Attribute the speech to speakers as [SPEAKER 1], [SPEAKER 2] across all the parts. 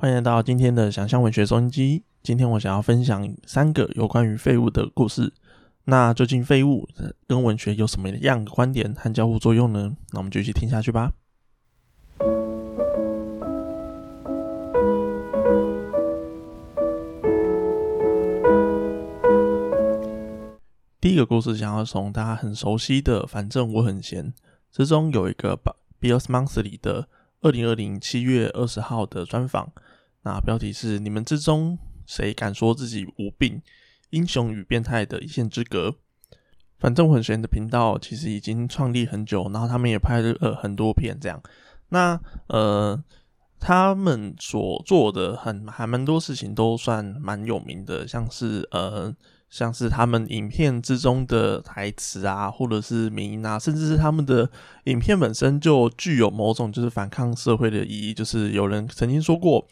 [SPEAKER 1] 欢迎来到今天的想象文学收音机。今天我想要分享三个有关于废物的故事。那究竟废物跟文学有什么样的观点和交互作用呢？那我们就一起听下去吧。第一个故事想要从大家很熟悉的“反正我很闲”之中有一个《b i l l s Monthly》的二零二零七月二十号的专访。那标题是：你们之中谁敢说自己无病？英雄与变态的一线之隔。反正我很闲的频道其实已经创立很久，然后他们也拍了很多片这样。那呃，他们所做的很还蛮多事情都算蛮有名的，像是呃，像是他们影片之中的台词啊，或者是名啊，甚至是他们的影片本身就具有某种就是反抗社会的意义。就是有人曾经说过。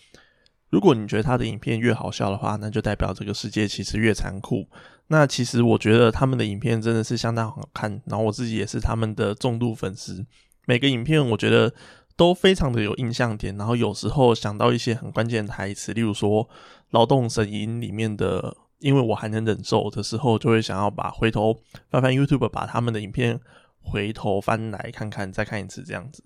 [SPEAKER 1] 如果你觉得他的影片越好笑的话，那就代表这个世界其实越残酷。那其实我觉得他们的影片真的是相当好看，然后我自己也是他们的重度粉丝。每个影片我觉得都非常的有印象点，然后有时候想到一些很关键的台词，例如说《劳动神吟》里面的“因为我还能忍受”的时候，就会想要把回头翻翻 YouTube，把他们的影片回头翻来看看，再看一次这样子。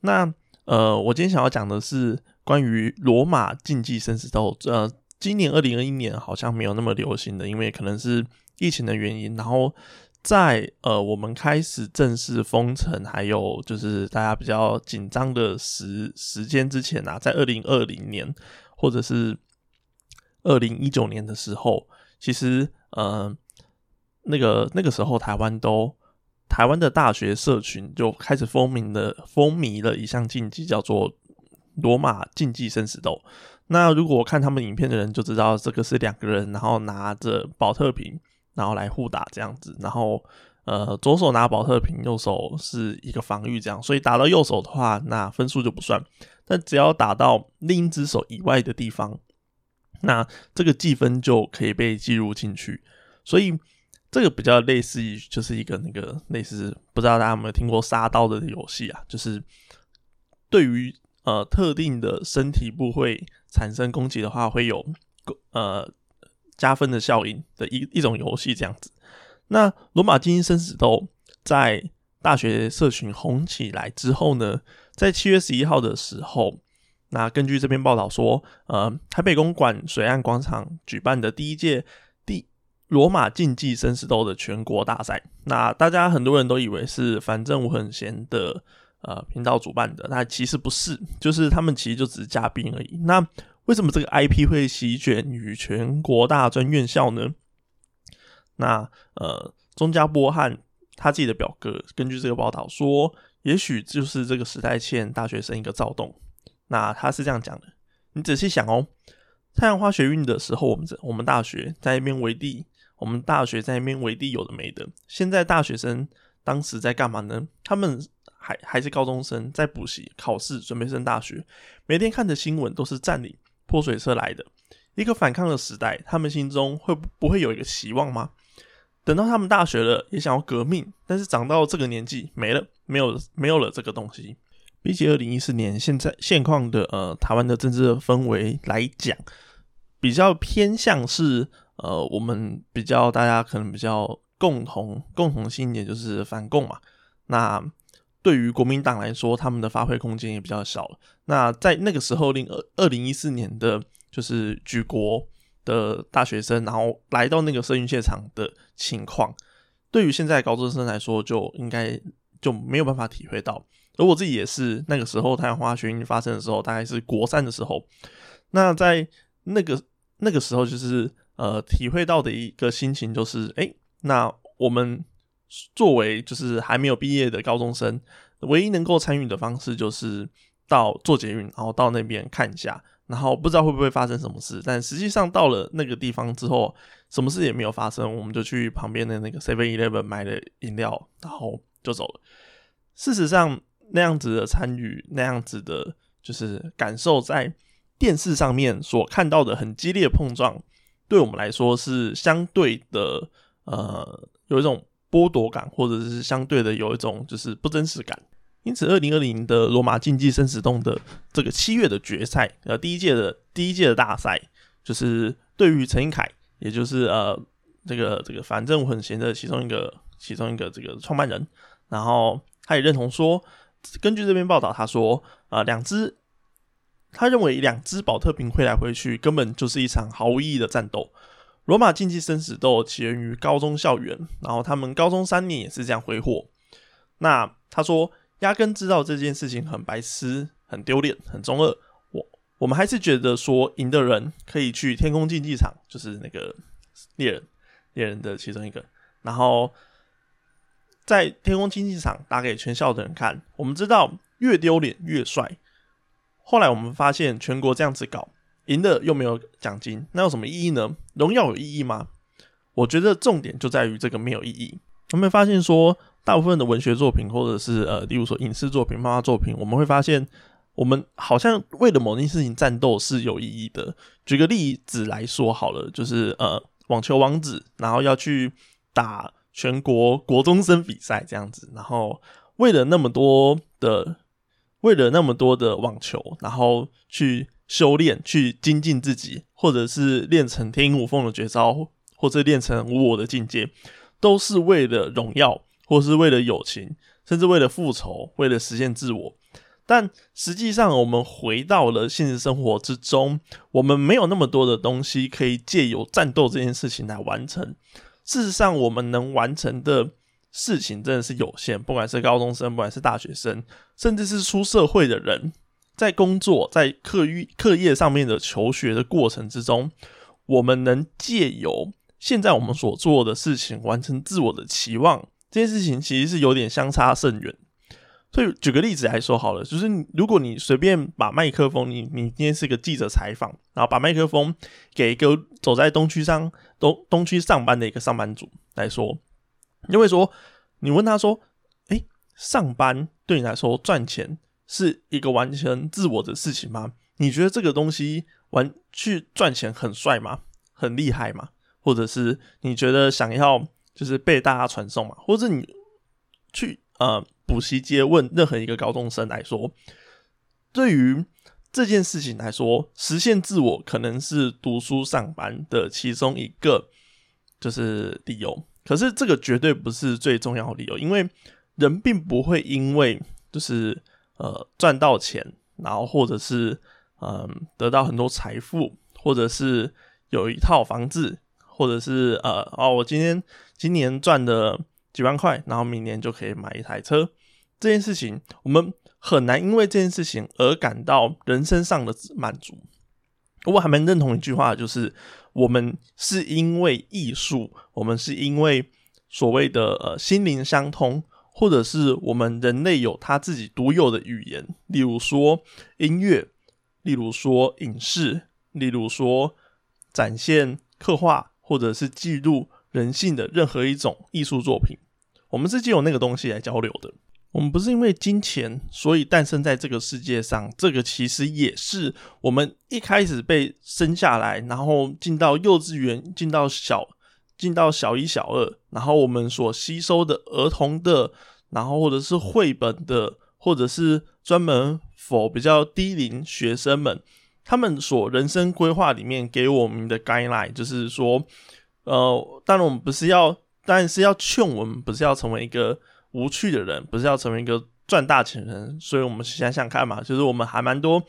[SPEAKER 1] 那呃，我今天想要讲的是。关于罗马竞技生死斗，呃，今年二零二一年好像没有那么流行的，因为可能是疫情的原因。然后在呃，我们开始正式封城，还有就是大家比较紧张的时时间之前啊，在二零二零年或者是二零一九年的时候，其实呃，那个那个时候台湾都台湾的大学社群就开始风靡的风靡了一项竞技，叫做。罗马竞技生死斗，那如果看他们影片的人就知道，这个是两个人，然后拿着保特瓶，然后来互打这样子，然后呃左手拿保特瓶，右手是一个防御这样，所以打到右手的话，那分数就不算，但只要打到另一只手以外的地方，那这个计分就可以被计入进去，所以这个比较类似于就是一个那个类似，不知道大家有没有听过杀刀的游戏啊，就是对于。呃，特定的身体部位产生攻击的话，会有呃加分的效应的一一种游戏这样子。那罗马精英生死斗在大学社群红起来之后呢，在七月十一号的时候，那根据这篇报道说，呃，台北公馆水岸广场举办的第一届罗马竞技生死斗的全国大赛，那大家很多人都以为是反正我很闲的。呃，频道主办的，那其实不是，就是他们其实就只是嘉宾而已。那为什么这个 IP 会席卷于全国大专院校呢？那呃，钟家波和他自己的表哥，根据这个报道说，也许就是这个时代欠大学生一个躁动。那他是这样讲的：你仔细想哦，太阳花学运的时候，我们这我们大学在那边围地，我们大学在那边围地有的没的。现在大学生当时在干嘛呢？他们。还还是高中生在补习考试，准备升大学，每天看的新闻都是占领泼水车来的一个反抗的时代。他们心中会不会有一个希望吗？等到他们大学了，也想要革命，但是长到这个年纪没了，没有没有了这个东西。比起二零一四年现在现况的呃台湾的政治氛围来讲，比较偏向是呃我们比较大家可能比较共同共同心点就是反共嘛。那对于国民党来说，他们的发挥空间也比较小了。那在那个时候，零二二零一四年的，就是举国的大学生，然后来到那个生运现场的情况，对于现在高中生来说，就应该就没有办法体会到。而我自己也是，那个时候太阳花学运发生的时候，大概是国三的时候。那在那个那个时候，就是呃，体会到的一个心情就是，哎，那我们。作为就是还没有毕业的高中生，唯一能够参与的方式就是到做捷运，然后到那边看一下，然后不知道会不会发生什么事。但实际上到了那个地方之后，什么事也没有发生，我们就去旁边的那个 Seven Eleven 买了饮料，然后就走了。事实上，那样子的参与，那样子的，就是感受，在电视上面所看到的很激烈碰撞，对我们来说是相对的，呃，有一种。剥夺感，或者是相对的有一种就是不真实感，因此，二零二零的罗马竞技生死洞的这个七月的决赛，呃，第一届的第一届的大赛，就是对于陈英凯，也就是呃这个这个反正我很闲的其中一个其中一个这个创办人，然后他也认同说，根据这篇报道，他说，呃，两支，他认为两只保特瓶挥来挥去，根本就是一场毫无意义的战斗。罗马竞技生死斗起源于高中校园，然后他们高中三年也是这样挥霍。那他说，压根知道这件事情很白痴、很丢脸、很中二。我我们还是觉得说，赢的人可以去天空竞技场，就是那个猎人猎人的其中一个，然后在天空竞技场打给全校的人看。我们知道越丢脸越帅。后来我们发现，全国这样子搞。赢的又没有奖金，那有什么意义呢？荣耀有意义吗？我觉得重点就在于这个没有意义。我们发现说，大部分的文学作品，或者是呃，例如说影视作品、漫画作品，我们会发现，我们好像为了某件事情战斗是有意义的。举个例子来说好了，就是呃，网球王子，然后要去打全国国中生比赛这样子，然后为了那么多的，为了那么多的网球，然后去。修炼去精进自己，或者是练成天衣无缝的绝招，或者练成无我的境界，都是为了荣耀，或是为了友情，甚至为了复仇，为了实现自我。但实际上，我们回到了现实生活之中，我们没有那么多的东西可以借由战斗这件事情来完成。事实上，我们能完成的事情真的是有限，不管是高中生，不管是大学生，甚至是出社会的人。在工作、在课余课业上面的求学的过程之中，我们能借由现在我们所做的事情完成自我的期望，这件事情其实是有点相差甚远。所以举个例子来说好了，就是如果你随便把麦克风，你你今天是个记者采访，然后把麦克风给一个走在东区上东东区上班的一个上班族来说，因为说，你问他说，哎，上班对你来说赚钱？是一个完全自我的事情吗？你觉得这个东西玩去赚钱很帅吗？很厉害吗？或者是你觉得想要就是被大家传送嘛？或者你去呃补习街问任何一个高中生来说，对于这件事情来说，实现自我可能是读书上班的其中一个就是理由。可是这个绝对不是最重要的理由，因为人并不会因为就是。呃，赚到钱，然后或者是嗯，得到很多财富，或者是有一套房子，或者是呃，哦，我今天今年赚的几万块，然后明年就可以买一台车。这件事情，我们很难因为这件事情而感到人生上的满足。我还蛮认同一句话，就是我们是因为艺术，我们是因为所谓的呃心灵相通。或者是我们人类有他自己独有的语言，例如说音乐，例如说影视，例如说展现、刻画或者是记录人性的任何一种艺术作品，我们是借由那个东西来交流的。我们不是因为金钱所以诞生在这个世界上，这个其实也是我们一开始被生下来，然后进到幼稚园，进到小。进到小一、小二，然后我们所吸收的儿童的，然后或者是绘本的，或者是专门否比较低龄学生们，他们所人生规划里面给我们的 guideline，就是说，呃，当然我们不是要，但是要劝我们，不是要成为一个无趣的人，不是要成为一个赚大钱人，所以我们想想看嘛，就是我们还蛮多。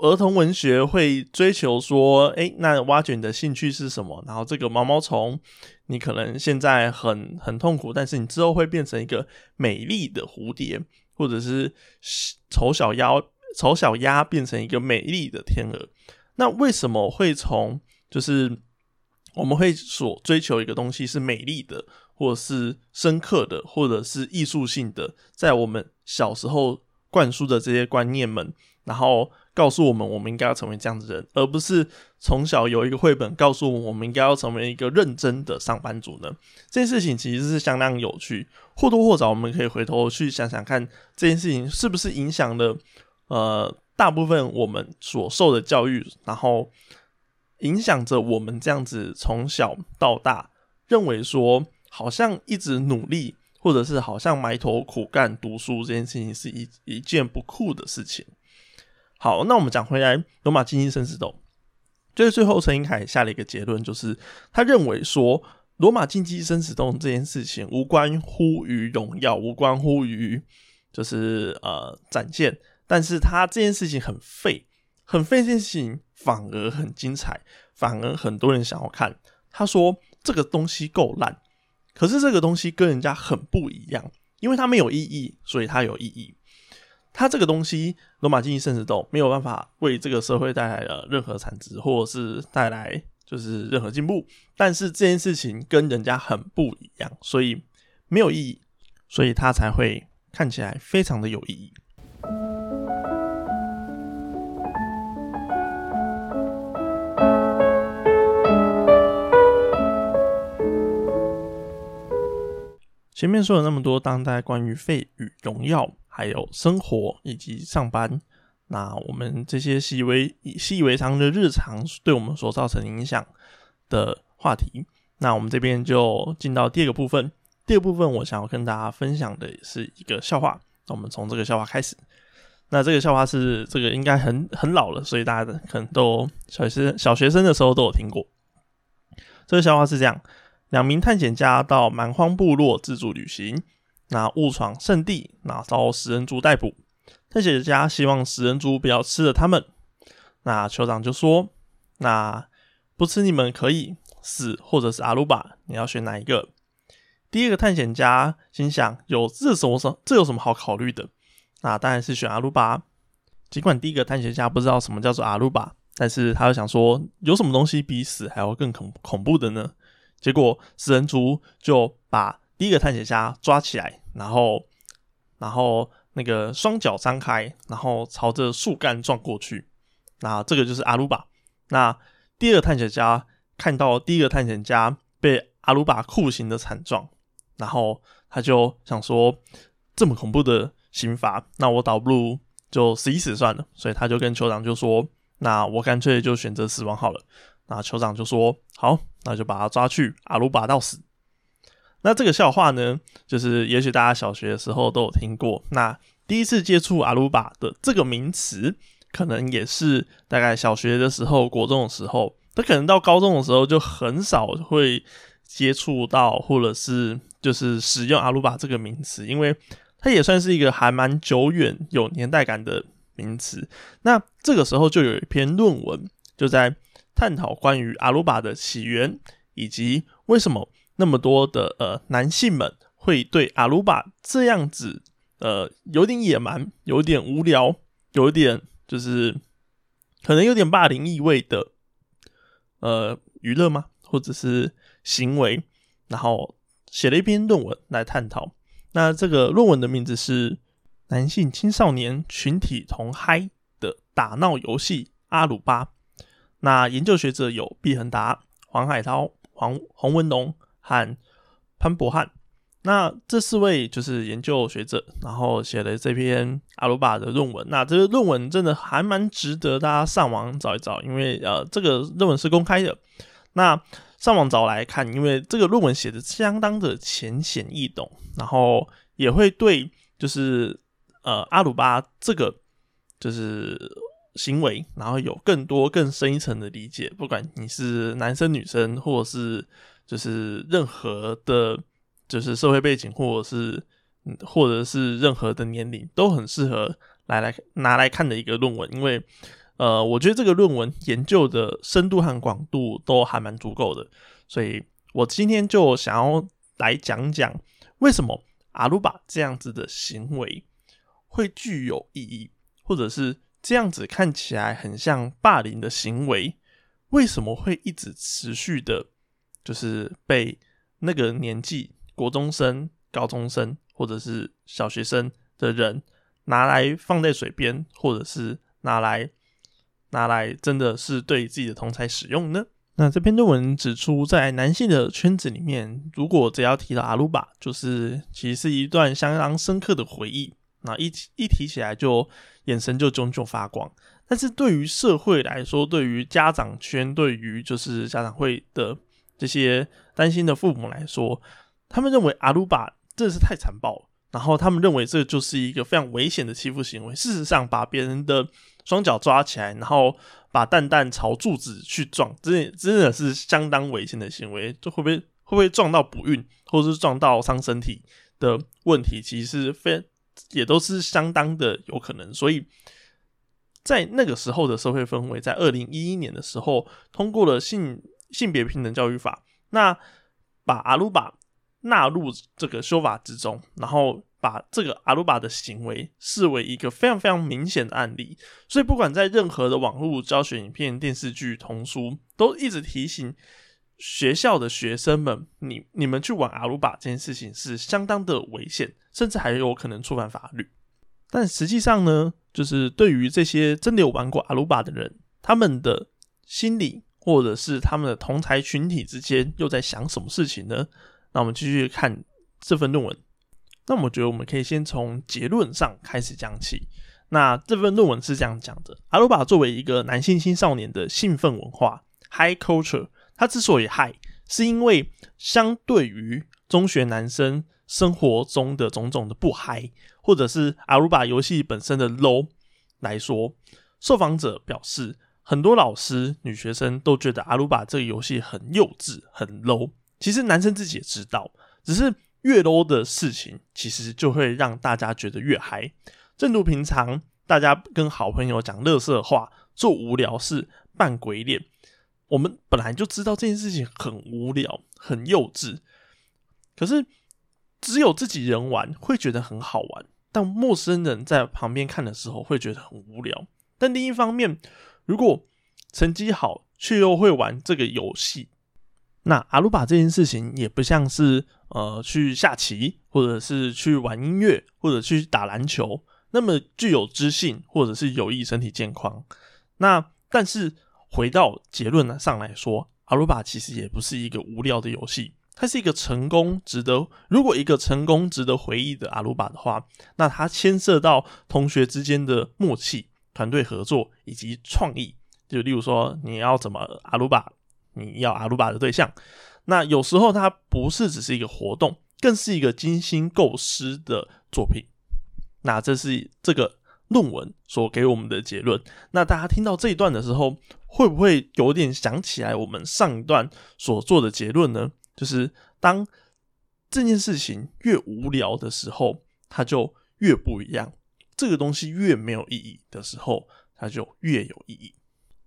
[SPEAKER 1] 儿童文学会追求说，哎，那挖掘你的兴趣是什么？然后这个毛毛虫，你可能现在很很痛苦，但是你之后会变成一个美丽的蝴蝶，或者是丑小鸭，丑小鸭变成一个美丽的天鹅。那为什么会从就是我们会所追求一个东西是美丽的，或者是深刻的，或者是艺术性的，在我们小时候灌输的这些观念们，然后。告诉我们，我们应该要成为这样的人，而不是从小有一个绘本告诉我们，我们应该要成为一个认真的上班族呢？这件事情其实是相当有趣，或多或少我们可以回头去想想看，这件事情是不是影响了呃大部分我们所受的教育，然后影响着我们这样子从小到大认为说，好像一直努力。或者是好像埋头苦干读书这件事情是一一件不酷的事情。好，那我们讲回来，罗马竞技生死斗，就是最后陈英凯下了一个结论，就是他认为说，罗马竞技生死斗这件事情无关乎于荣耀，无关乎于就是呃展现，但是他这件事情很废，很废，这件事情反而很精彩，反而很多人想要看。他说这个东西够烂，可是这个东西跟人家很不一样，因为它没有意义，所以它有意义。它这个东西，罗马竞技生死斗没有办法为这个社会带来了任何产值，或者是带来就是任何进步。但是这件事情跟人家很不一样，所以没有意义，所以它才会看起来非常的有意义。前面说了那么多当代关于废与荣耀。还有生活以及上班，那我们这些习以为习以为常的日常，对我们所造成影响的话题，那我们这边就进到第二个部分。第二部分，我想要跟大家分享的是一个笑话。那我们从这个笑话开始。那这个笑话是这个应该很很老了，所以大家可能都小学小学生的时候都有听过。这个笑话是这样：两名探险家到蛮荒部落自助旅行。那误闯圣地，那遭食人族逮捕。探险家希望食人族不要吃了他们。那酋长就说：“那不吃你们可以死，或者是阿鲁巴，你要选哪一个？”第一个探险家心想：“有这什么什这有什么好考虑的？那当然是选阿鲁巴。”尽管第一个探险家不知道什么叫做阿鲁巴，但是他又想说：“有什么东西比死还要更恐恐怖的呢？”结果食人族就把。第一个探险家抓起来，然后，然后那个双脚张开，然后朝着树干撞过去。那这个就是阿鲁巴。那第二个探险家看到第一个探险家被阿鲁巴酷刑的惨状，然后他就想说：这么恐怖的刑罚，那我倒不如就死一死算了。所以他就跟酋长就说：那我干脆就选择死亡好了。那酋长就说：好，那就把他抓去阿鲁巴到死。那这个笑话呢，就是也许大家小学的时候都有听过。那第一次接触阿鲁巴的这个名词，可能也是大概小学的时候、国中的时候。他可能到高中的时候就很少会接触到，或者是就是使用阿鲁巴这个名词，因为它也算是一个还蛮久远、有年代感的名词。那这个时候就有一篇论文，就在探讨关于阿鲁巴的起源，以及为什么。那么多的呃男性们会对阿鲁巴这样子呃有点野蛮、有点无聊、有点就是可能有点霸凌意味的呃娱乐吗？或者是行为？然后写了一篇论文来探讨。那这个论文的名字是《男性青少年群体同嗨的打闹游戏阿鲁巴》。那研究学者有毕恒达、黄海涛、黄洪文龙。和潘博汉，那这四位就是研究学者，然后写了这篇阿鲁巴的论文。那这个论文真的还蛮值得大家上网找一找，因为呃，这个论文是公开的。那上网找来看，因为这个论文写的相当的浅显易懂，然后也会对就是呃阿鲁巴这个就是行为，然后有更多更深一层的理解。不管你是男生女生，或者是就是任何的，就是社会背景，或者是，或者是任何的年龄，都很适合来来拿来看的一个论文。因为，呃，我觉得这个论文研究的深度和广度都还蛮足够的，所以我今天就想要来讲讲，为什么阿鲁巴这样子的行为会具有意义，或者是这样子看起来很像霸凌的行为，为什么会一直持续的？就是被那个年纪国中生、高中生或者是小学生的人拿来放在水边，或者是拿来拿来真的是对自己的同才使用呢？那这篇论文指出，在男性的圈子里面，如果只要提到阿鲁巴，就是其实是一段相当深刻的回忆。那一一提起来，就眼神就炯炯发光。但是对于社会来说，对于家长圈，对于就是家长会的。这些担心的父母来说，他们认为阿鲁巴真的是太残暴了。然后他们认为这就是一个非常危险的欺负行为。事实上，把别人的双脚抓起来，然后把蛋蛋朝柱子去撞，真真的是相当危险的行为。这会不会会不会撞到不孕，或者是撞到伤身体的问题，其实非也都是相当的有可能。所以在那个时候的社会氛围，在二零一一年的时候，通过了性性别平等教育法，那把阿鲁巴。纳入这个修法之中，然后把这个阿鲁巴的行为视为一个非常非常明显的案例，所以不管在任何的网络教学影片、电视剧、童书，都一直提醒学校的学生们：你你们去玩阿鲁巴这件事情是相当的危险，甚至还有可能触犯法律。但实际上呢，就是对于这些真的有玩过阿鲁巴的人，他们的心理或者是他们的同才群体之间又在想什么事情呢？那我们继续看这份论文。那我觉得我们可以先从结论上开始讲起。那这份论文是这样讲的：阿鲁巴作为一个男性青少年的兴奋文化 （high culture），他之所以嗨是因为相对于中学男生生活中的种种的不嗨或者是阿鲁巴游戏本身的 low 来说，受访者表示，很多老师、女学生都觉得阿鲁巴这个游戏很幼稚、很 low。其实男生自己也知道，只是越 low 的事情，其实就会让大家觉得越嗨。正如平常大家跟好朋友讲乐色话、做无聊事、扮鬼脸，我们本来就知道这件事情很无聊、很幼稚，可是只有自己人玩会觉得很好玩，但陌生人在旁边看的时候会觉得很无聊。但另一方面，如果成绩好却又会玩这个游戏，那阿鲁巴这件事情也不像是呃去下棋，或者是去玩音乐，或者去打篮球，那么具有知性或者是有益身体健康。那但是回到结论呢上来说，阿鲁巴其实也不是一个无聊的游戏，它是一个成功值得如果一个成功值得回忆的阿鲁巴的话，那它牵涉到同学之间的默契、团队合作以及创意。就例如说，你要怎么阿鲁巴？你要阿鲁巴的对象，那有时候它不是只是一个活动，更是一个精心构思的作品。那这是这个论文所给我们的结论。那大家听到这一段的时候，会不会有点想起来我们上一段所做的结论呢？就是当这件事情越无聊的时候，它就越不一样；这个东西越没有意义的时候，它就越有意义。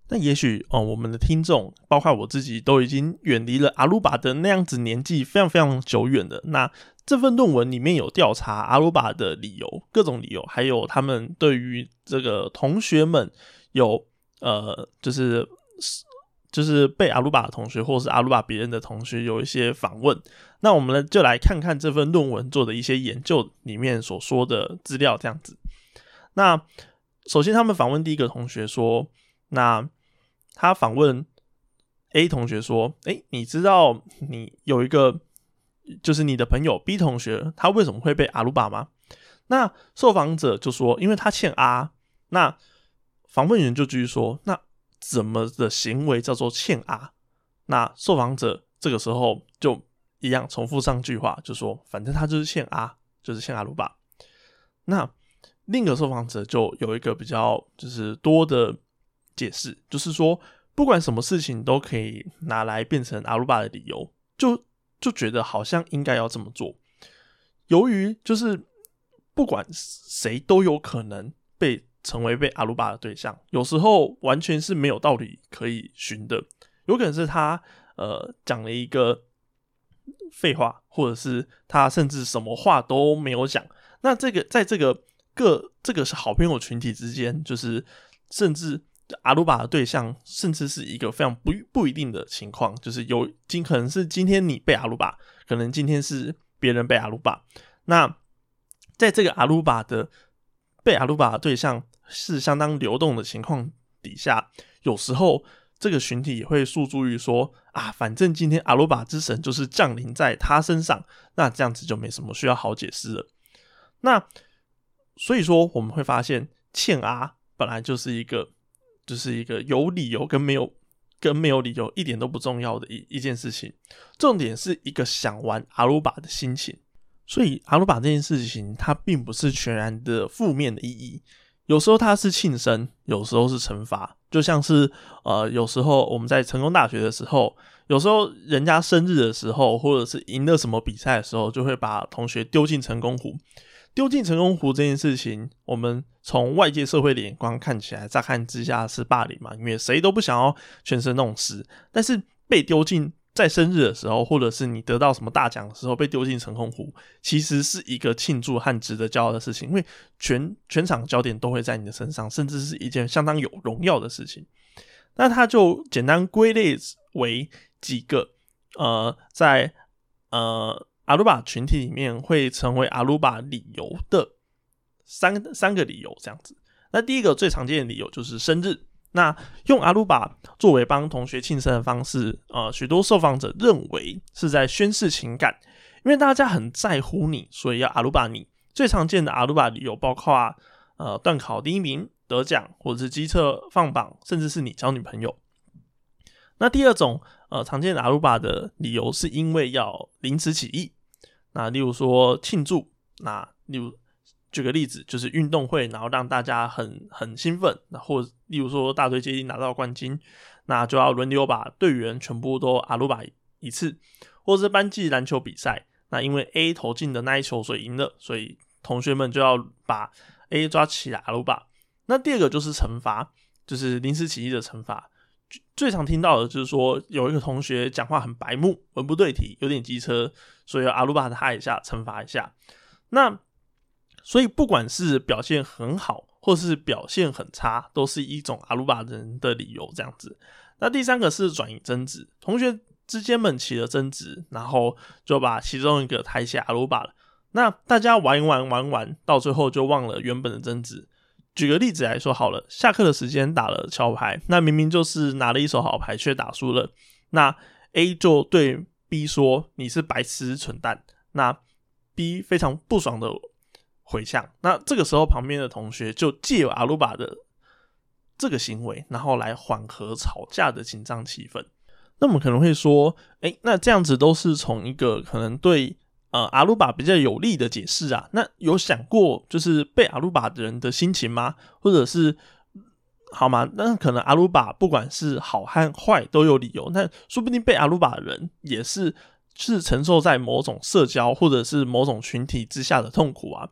[SPEAKER 1] 那也许哦，我们的听众，包括我自己，都已经远离了阿鲁巴的那样子年纪非常非常久远的。那这份论文里面有调查阿鲁巴的理由，各种理由，还有他们对于这个同学们有呃，就是就是被阿鲁巴的同学，或是阿鲁巴别人的同学有一些访问。那我们呢，就来看看这份论文做的一些研究里面所说的资料，这样子。那首先，他们访问第一个同学说，那。他访问 A 同学说：“哎，你知道你有一个就是你的朋友 B 同学，他为什么会被阿鲁巴吗？”那受访者就说：“因为他欠 R。”那访问员就继续说：“那怎么的行为叫做欠阿那受访者这个时候就一样重复上句话，就说：“反正他就是欠阿就是欠阿鲁巴。”那另一个受访者就有一个比较就是多的。解释就是说，不管什么事情都可以拿来变成阿鲁巴的理由，就就觉得好像应该要这么做。由于就是不管谁都有可能被成为被阿鲁巴的对象，有时候完全是没有道理可以寻的。有可能是他呃讲了一个废话，或者是他甚至什么话都没有讲。那这个在这个各这个是好朋友群体之间，就是甚至。阿鲁巴的对象，甚至是一个非常不不一定的情况，就是有今可能是今天你被阿鲁巴，可能今天是别人被阿鲁巴。那在这个阿鲁巴的被阿鲁巴的对象是相当流动的情况底下，有时候这个群体也会诉诸于说啊，反正今天阿鲁巴之神就是降临在他身上，那这样子就没什么需要好解释了。那所以说我们会发现，欠阿本来就是一个。就是一个有理由跟没有跟没有理由一点都不重要的一一件事情，重点是一个想玩阿鲁巴的心情。所以阿鲁巴这件事情，它并不是全然的负面的意义。有时候它是庆生，有时候是惩罚。就像是呃，有时候我们在成功大学的时候，有时候人家生日的时候，或者是赢了什么比赛的时候，就会把同学丢进成功湖。丢进成功湖这件事情，我们从外界社会的眼光看起来，乍看之下是霸凌嘛，因为谁都不想要全身弄湿。但是被丢进在生日的时候，或者是你得到什么大奖的时候被丢进成功湖，其实是一个庆祝和值得骄傲的事情，因为全全场焦点都会在你的身上，甚至是一件相当有荣耀的事情。那它就简单归类为几个，呃，在呃。阿鲁巴群体里面会成为阿鲁巴理由的三三个理由，这样子。那第一个最常见的理由就是生日。那用阿鲁巴作为帮同学庆生的方式，呃，许多受访者认为是在宣示情感，因为大家很在乎你，所以要阿鲁巴你。最常见的阿鲁巴理由包括呃，段考第一名得奖，或者是机测放榜，甚至是你交女朋友。那第二种呃常见的阿鲁巴的理由是因为要临时起意，那例如说庆祝，那例如举个例子就是运动会，然后让大家很很兴奋，那或例如说大队接力拿到冠军，那就要轮流把队员全部都阿鲁巴一次，或者是班级篮球比赛，那因为 A 投进的那一球所以赢了，所以同学们就要把 A 抓起来阿鲁巴。那第二个就是惩罚，就是临时起意的惩罚。最常听到的就是说，有一个同学讲话很白目，文不对题，有点机车，所以阿鲁巴他一下，惩罚一下。那所以不管是表现很好，或是表现很差，都是一种阿鲁巴人的理由这样子。那第三个是转移争执，同学之间们起了争执，然后就把其中一个抬起阿鲁巴了。那大家玩玩玩玩，到最后就忘了原本的争执。举个例子来说好了，下课的时间打了桥牌，那明明就是拿了一手好牌，却打输了。那 A 就对 B 说：“你是白痴蠢蛋。”那 B 非常不爽的回向。那这个时候，旁边的同学就借由阿鲁巴的这个行为，然后来缓和吵架的紧张气氛。那我们可能会说：“哎，那这样子都是从一个可能对。”呃，阿鲁巴比较有利的解释啊，那有想过就是被阿鲁巴的人的心情吗？或者是好吗？那可能阿鲁巴不管是好和坏都有理由，那说不定被阿鲁巴的人也是是承受在某种社交或者是某种群体之下的痛苦啊。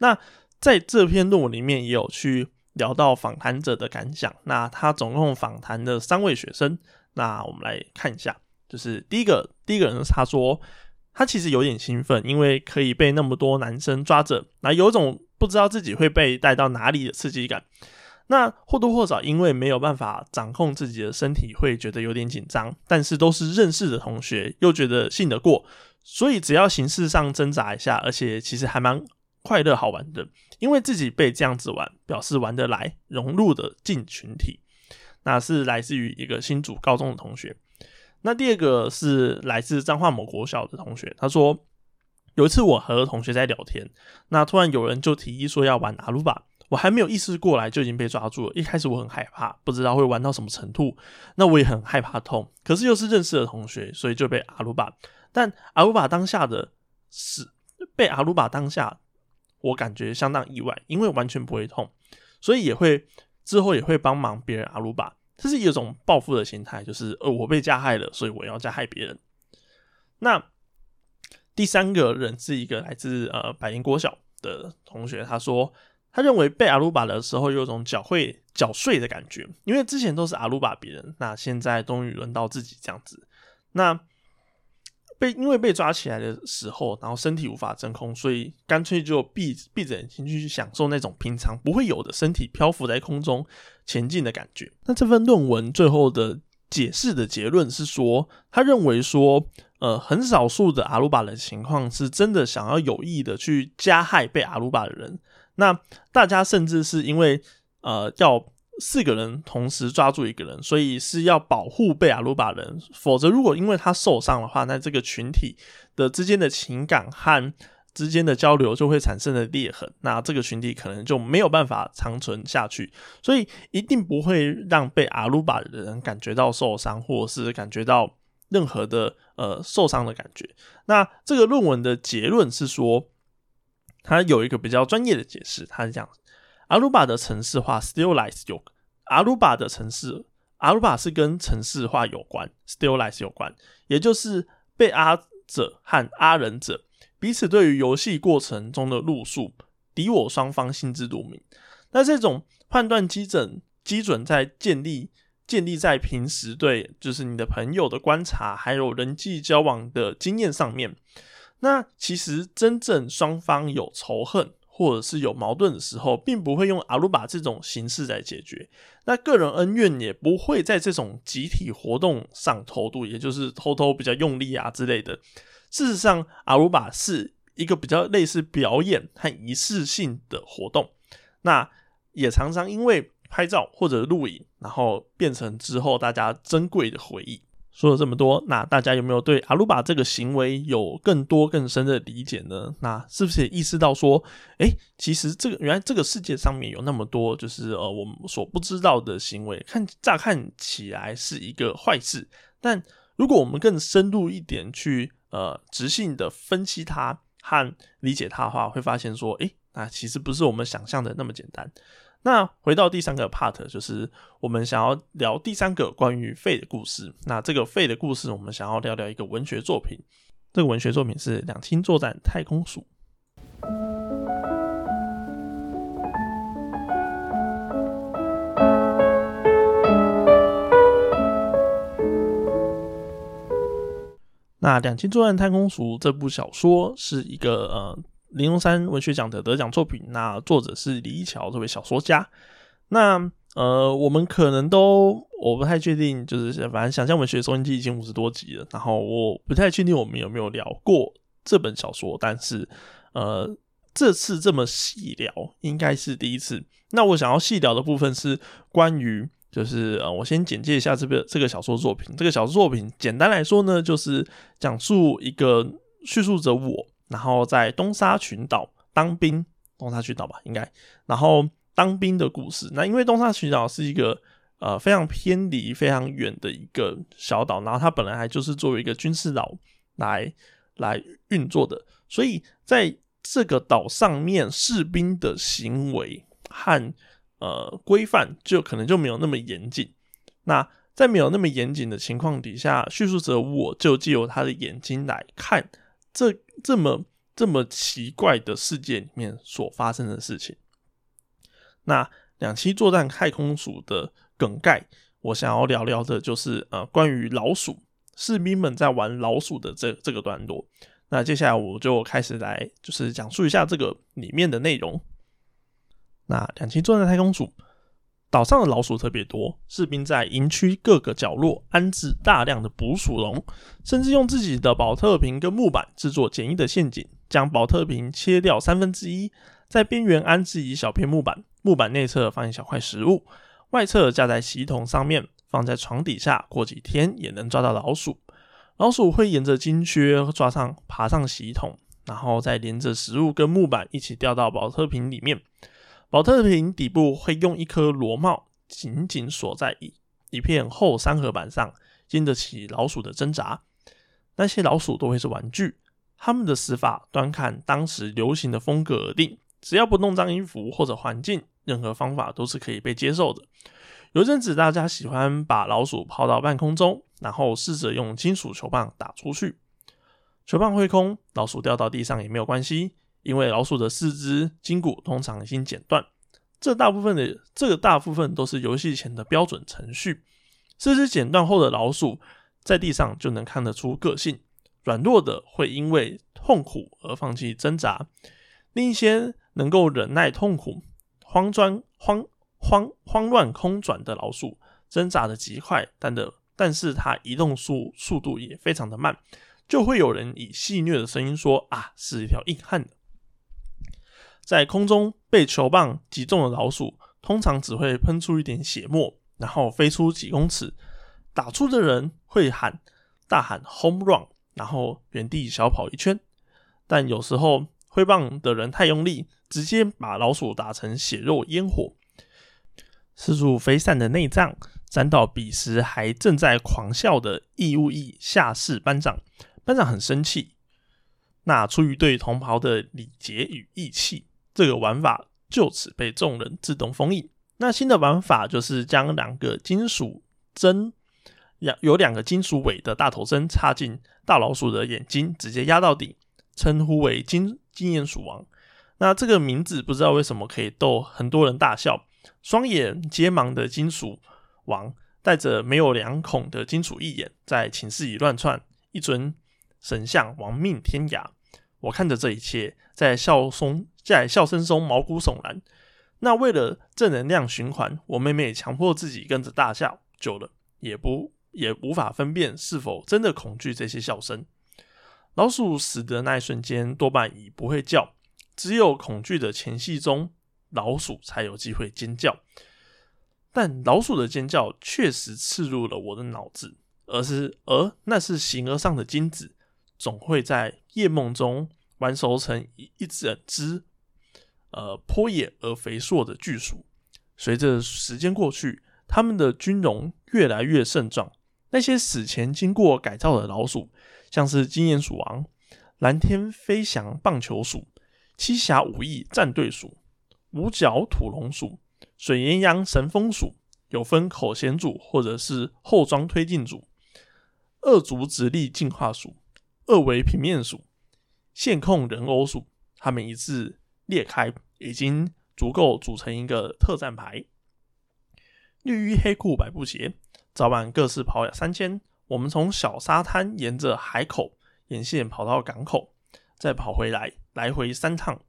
[SPEAKER 1] 那在这篇论文里面也有去聊到访谈者的感想，那他总共访谈的三位学生，那我们来看一下，就是第一个第一个人他说。他其实有点兴奋，因为可以被那么多男生抓着，那有种不知道自己会被带到哪里的刺激感。那或多或少因为没有办法掌控自己的身体，会觉得有点紧张。但是都是认识的同学，又觉得信得过，所以只要形式上挣扎一下，而且其实还蛮快乐好玩的。因为自己被这样子玩，表示玩得来，融入的进群体。那是来自于一个新组高中的同学。那第二个是来自彰化某国小的同学，他说有一次我和同学在聊天，那突然有人就提议说要玩阿鲁巴，我还没有意识过来就已经被抓住了。一开始我很害怕，不知道会玩到什么程度，那我也很害怕痛，可是又是认识的同学，所以就被阿鲁巴。但阿鲁巴当下的是被阿鲁巴当下，我感觉相当意外，因为完全不会痛，所以也会之后也会帮忙别人阿鲁巴。这是一种报复的心态，就是呃，我被加害了，所以我要加害别人。那第三个人是一个来自呃百灵国小的同学，他说他认为被阿鲁巴的时候有种缴会缴税的感觉，因为之前都是阿鲁巴别人，那现在终于轮到自己这样子。那被因为被抓起来的时候，然后身体无法真空，所以干脆就闭闭着眼睛去享受那种平常不会有的身体漂浮在空中前进的感觉。那这份论文最后的解释的结论是说，他认为说，呃，很少数的阿鲁巴的情况是真的想要有意的去加害被阿鲁巴的人。那大家甚至是因为呃要。四个人同时抓住一个人，所以是要保护贝阿鲁巴人。否则，如果因为他受伤的话，那这个群体的之间的情感和之间的交流就会产生的裂痕，那这个群体可能就没有办法长存下去。所以，一定不会让被阿鲁巴的人感觉到受伤，或者是感觉到任何的呃受伤的感觉。那这个论文的结论是说，它有一个比较专业的解释，它是这样：阿鲁巴的城市化 （stylize） 有阿鲁巴的城市，阿鲁巴是跟城市化有关，stylize 有关，也就是被阿者和阿人者彼此对于游戏过程中的路数，敌我双方心知肚明。那这种判断基准基准在建立建立在平时对就是你的朋友的观察，还有人际交往的经验上面。那其实真正双方有仇恨或者是有矛盾的时候，并不会用阿鲁巴这种形式来解决。那个人恩怨也不会在这种集体活动上偷渡，也就是偷偷比较用力啊之类的。事实上，阿鲁巴是一个比较类似表演和仪式性的活动。那也常常因为拍照或者录影，然后变成之后大家珍贵的回忆。说了这么多，那大家有没有对阿鲁巴这个行为有更多更深的理解呢？那是不是也意识到说，哎，其实这个原来这个世界上面有那么多就是呃我们所不知道的行为，看乍看起来是一个坏事，但如果我们更深入一点去呃直性的分析它和理解它的话，会发现说，哎。那其实不是我们想象的那么简单。那回到第三个 part，就是我们想要聊第三个关于肺的故事。那这个肺的故事，我们想要聊聊一个文学作品。这个文学作品是《两栖作战太空鼠》。那《两栖作战太空鼠》这部小说是一个呃。玲珑山文学奖的得奖作品，那作者是李一桥这位小说家。那呃，我们可能都我不太确定，就是反正想象文学收音机已经五十多集了，然后我不太确定我们有没有聊过这本小说，但是呃，这次这么细聊应该是第一次。那我想要细聊的部分是关于，就是呃，我先简介一下这个这个小说作品。这个小说作品简单来说呢，就是讲述一个叙述者我。然后在东沙群岛当兵，东沙群岛吧，应该。然后当兵的故事，那因为东沙群岛是一个呃非常偏离、非常远的一个小岛，然后它本来还就是作为一个军事岛来来运作的，所以在这个岛上面士兵的行为和呃规范就可能就没有那么严谨。那在没有那么严谨的情况底下，叙述者我就借由他的眼睛来看。这这么这么奇怪的世界里面所发生的事情，那两栖作战太空鼠的梗概，我想要聊聊的就是呃关于老鼠士兵们在玩老鼠的这这个段落。那接下来我就开始来就是讲述一下这个里面的内容。那两栖作战太空鼠。岛上的老鼠特别多，士兵在营区各个角落安置大量的捕鼠笼，甚至用自己的保特瓶跟木板制作简易的陷阱，将保特瓶切掉三分之一，在边缘安置一小片木板，木板内侧放一小块食物，外侧架在洗衣桶上面，放在床底下，过几天也能抓到老鼠。老鼠会沿着金靴抓上爬上洗衣桶，然后再连着食物跟木板一起掉到保特瓶里面。保特瓶底部会用一颗螺帽紧紧锁在一一片厚三合板上，经得起老鼠的挣扎。那些老鼠都会是玩具，他们的死法端看当时流行的风格而定。只要不弄脏衣服或者环境，任何方法都是可以被接受的。有阵子大家喜欢把老鼠抛到半空中，然后试着用金属球棒打出去，球棒挥空，老鼠掉到地上也没有关系。因为老鼠的四肢筋骨通常已经剪断，这大部分的这个大部分都是游戏前的标准程序。四肢剪断后的老鼠在地上就能看得出个性，软弱的会因为痛苦而放弃挣扎，另一些能够忍耐痛苦、慌张、慌慌慌乱空转的老鼠，挣扎的极快，但的但是它移动速速度也非常的慢，就会有人以戏谑的声音说：“啊，是一条硬汉的。”在空中被球棒击中的老鼠，通常只会喷出一点血沫，然后飞出几公尺。打出的人会喊大喊 “home run”，然后原地小跑一圈。但有时候挥棒的人太用力，直接把老鼠打成血肉烟火。四处飞散的内脏沾到彼时还正在狂笑的义务役下士班长，班长很生气。那出于对同袍的礼节与义气，这个玩法就此被众人自动封印。那新的玩法就是将两个金属针，有有两个金属尾的大头针插进大老鼠的眼睛，直接压到底，称呼为金金眼鼠王。那这个名字不知道为什么可以逗很多人大笑。双眼皆盲的金属王，带着没有两孔的金属义眼，在寝室里乱窜。一尊神像亡命天涯。我看着这一切，在笑松在笑声中毛骨悚然。那为了正能量循环，我妹妹强迫自己跟着大笑，久了也不也无法分辨是否真的恐惧这些笑声。老鼠死的那一瞬间，多半已不会叫，只有恐惧的前戏中，老鼠才有机会尖叫。但老鼠的尖叫确实刺入了我的脑子，而是而那是形而上的金子，总会在夜梦中完熟成一一整只。呃，颇野而肥硕的巨鼠，随着时间过去，它们的军容越来越盛壮。那些死前经过改造的老鼠，像是金眼鼠王、蓝天飞翔棒球鼠、七侠五义战队鼠、五角土龙鼠、水岩羊神风鼠，有分口衔组或者是后装推进组、二足直立进化鼠、二维平面鼠、线控人偶鼠，它们一致。裂开已经足够组成一个特战排。绿衣黑裤百步鞋，早晚各自跑三千。我们从小沙滩沿着海口沿线跑到港口，再跑回来，来回三趟。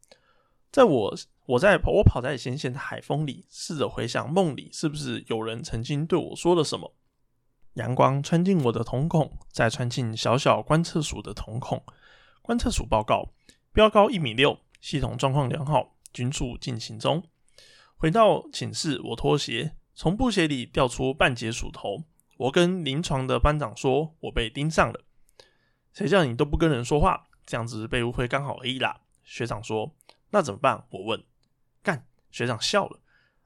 [SPEAKER 1] 在我我在我跑在咸咸的海风里，试着回想梦里是不是有人曾经对我说了什么。阳光穿进我的瞳孔，再穿进小小观测鼠的瞳孔。观测鼠报告：标高一米六。系统状况良好，均速进行中。回到寝室，我脱鞋，从布鞋里掉出半截鼠头。我跟临床的班长说：“我被盯上了。”谁叫你都不跟人说话，这样子被误会刚好而已啦。学长说：“那怎么办？”我问。干，学长笑了。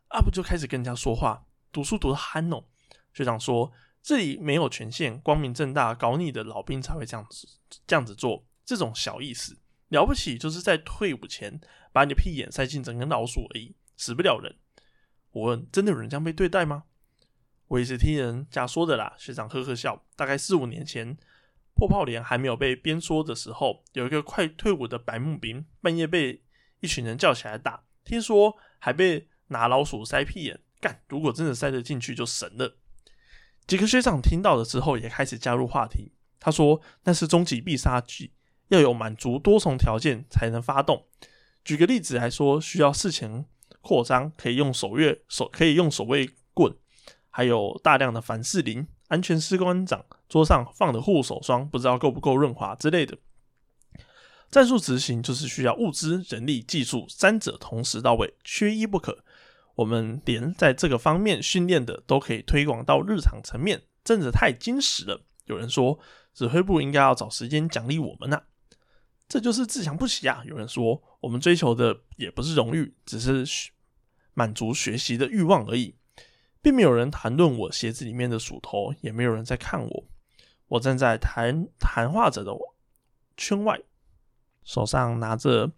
[SPEAKER 1] 啊，不就开始跟人家说话，读书读的憨哦。学长说：“这里没有权限，光明正大搞你的老兵才会这样子这样子做，这种小意思。”了不起，就是在退伍前把你的屁眼塞进整根老鼠而已，死不了人。我问：真的有人这样被对待吗？我也是听人家说的啦。学长呵呵笑。大概四五年前，破炮连还没有被编说的时候，有一个快退伍的白木兵，半夜被一群人叫起来打，听说还被拿老鼠塞屁眼。干，如果真的塞得进去，就神了。几个学长听到了之后，也开始加入话题。他说：那是终极必杀技。要有满足多重条件才能发动。举个例子来说，需要事前扩张，可以用手月手可以用手卫棍，还有大量的凡士林。安全士官长桌上放的护手霜，不知道够不够润滑之类的。战术执行就是需要物资、人力、技术三者同时到位，缺一不可。我们连在这个方面训练的都可以推广到日常层面，真的太矜持了。有人说，指挥部应该要找时间奖励我们呐。这就是自强不息啊！有人说，我们追求的也不是荣誉，只是满足学习的欲望而已，并没有人谈论我鞋子里面的鼠头，也没有人在看我。我站在谈谈话者的圈外，手上拿着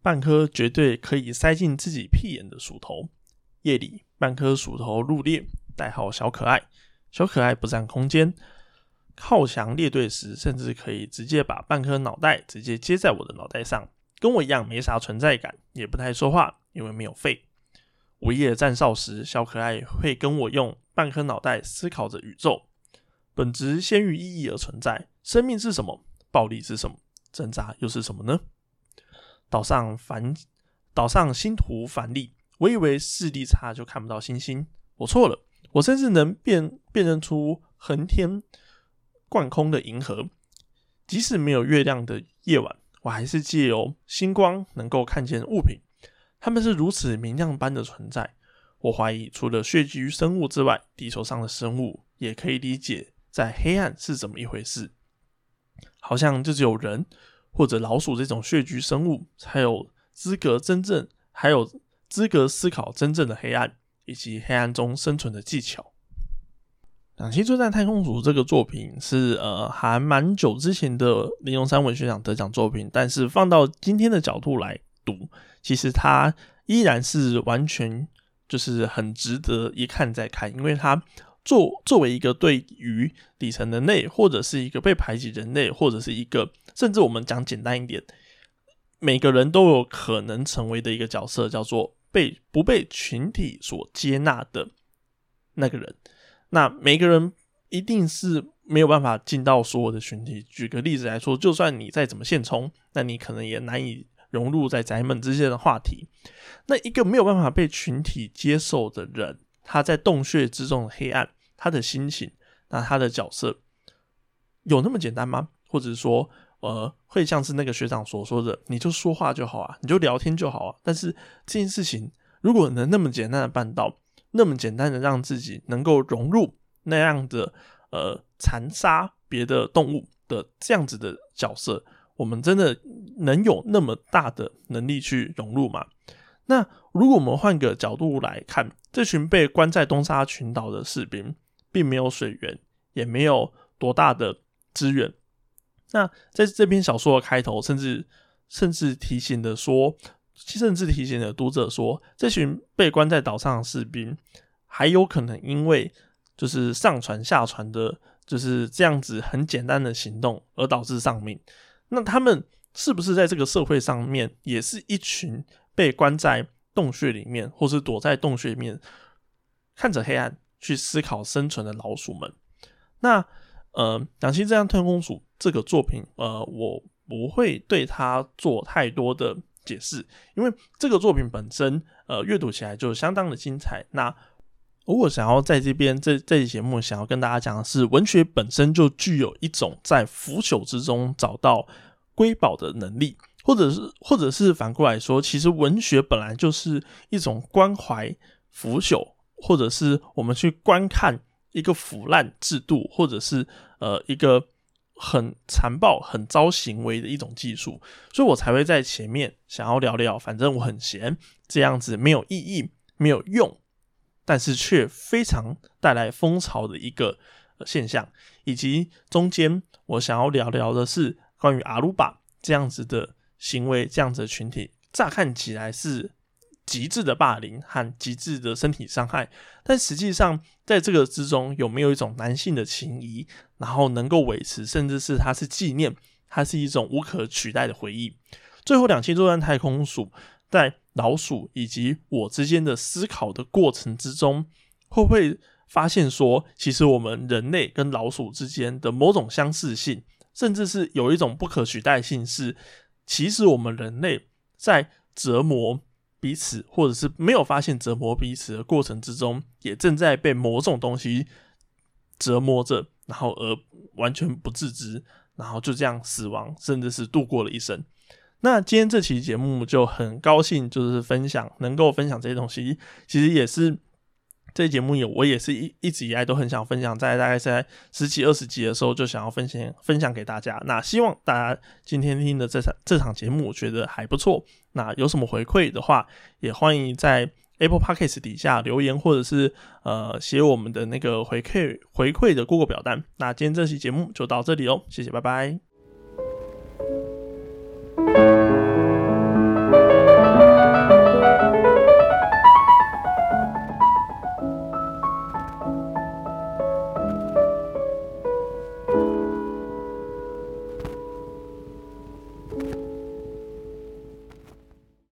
[SPEAKER 1] 半颗绝对可以塞进自己屁眼的鼠头。夜里，半颗鼠头入列，代号小可爱。小可爱不占空间。靠墙列队时，甚至可以直接把半颗脑袋直接接在我的脑袋上，跟我一样没啥存在感，也不太说话，因为没有肺。午夜站哨时，小可爱会跟我用半颗脑袋思考着宇宙本质先于意义而存在，生命是什么？暴力是什么？挣扎又是什么呢？岛上繁岛上星图繁丽，我以为视力差就看不到星星，我错了，我甚至能辨辨认出恒天。贯空的银河，即使没有月亮的夜晚，我还是借由星光能够看见物品。它们是如此明亮般的存在。我怀疑，除了血居生物之外，地球上的生物也可以理解在黑暗是怎么一回事。好像就只有人或者老鼠这种血居生物才有资格真正还有资格思考真正的黑暗。以及黑暗中生存的技巧。两栖作战太空组这个作品是呃还蛮久之前的林荣山文学奖得奖作品，但是放到今天的角度来读，其实它依然是完全就是很值得一看再看，因为它作作为一个对于底层人类，或者是一个被排挤人类，或者是一个甚至我们讲简单一点，每个人都有可能成为的一个角色，叫做被不被群体所接纳的那个人。那每个人一定是没有办法进到所有的群体。举个例子来说，就算你再怎么现充，那你可能也难以融入在宅门之间的话题。那一个没有办法被群体接受的人，他在洞穴之中的黑暗，他的心情，那他的角色有那么简单吗？或者说，呃，会像是那个学长所说的，你就说话就好啊，你就聊天就好啊。但是这件事情如果能那么简单的办到。那么简单的让自己能够融入那样的呃残杀别的动物的这样子的角色，我们真的能有那么大的能力去融入吗？那如果我们换个角度来看，这群被关在东沙群岛的士兵，并没有水源，也没有多大的资源。那在这篇小说的开头，甚至甚至提醒的说。甚至提醒了读者说，这群被关在岛上的士兵，还有可能因为就是上船下船的，就是这样子很简单的行动而导致丧命。那他们是不是在这个社会上面，也是一群被关在洞穴里面，或是躲在洞穴里面，看着黑暗去思考生存的老鼠们？那呃，两栖这样特工组这个作品，呃，我不会对他做太多的。解释，因为这个作品本身，呃，阅读起来就相当的精彩。那如果想要在这边这这期节目想要跟大家讲的是，文学本身就具有一种在腐朽之中找到瑰宝的能力，或者是或者是反过来说，其实文学本来就是一种关怀腐朽，或者是我们去观看一个腐烂制度，或者是呃一个。很残暴、很糟行为的一种技术，所以我才会在前面想要聊聊。反正我很闲，这样子没有意义、没有用，但是却非常带来风潮的一个现象。以及中间我想要聊聊的是关于阿鲁巴这样子的行为、这样子的群体，乍看起来是。极致的霸凌和极致的身体伤害，但实际上在这个之中有没有一种男性的情谊，然后能够维持，甚至是它是纪念，它是一种无可取代的回忆。最后两栖作战太空鼠在老鼠以及我之间的思考的过程之中，会不会发现说，其实我们人类跟老鼠之间的某种相似性，甚至是有一种不可取代性，是其实我们人类在折磨。彼此，或者是没有发现折磨彼此的过程之中，也正在被某种东西折磨着，然后而完全不自知，然后就这样死亡，甚至是度过了一生。那今天这期节目就很高兴，就是分享能够分享这些东西，其实也是。这节目也，我也是一一直以来都很想分享，在大概在十几二十集的时候就想要分享分享给大家。那希望大家今天听的这场这场节目，我觉得还不错。那有什么回馈的话，也欢迎在 Apple Podcast 底下留言，或者是呃写我们的那个回馈回馈的 Google 表单。那今天这期节目就到这里哦，谢谢，拜拜。